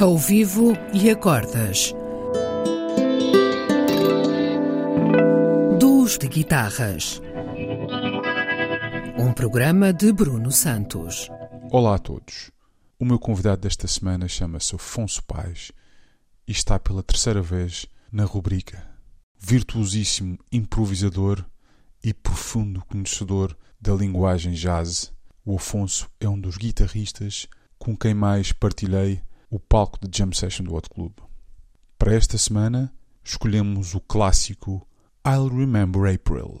ao vivo e acordas. Duos de guitarras. Um programa de Bruno Santos. Olá a todos. O meu convidado desta semana chama-se Afonso Paz e está pela terceira vez na rubrica. Virtuosíssimo improvisador e profundo conhecedor da linguagem jazz, o Afonso é um dos guitarristas com quem mais partilhei o palco de Jam Session do Hot Club. Para esta semana, escolhemos o clássico I'll Remember April.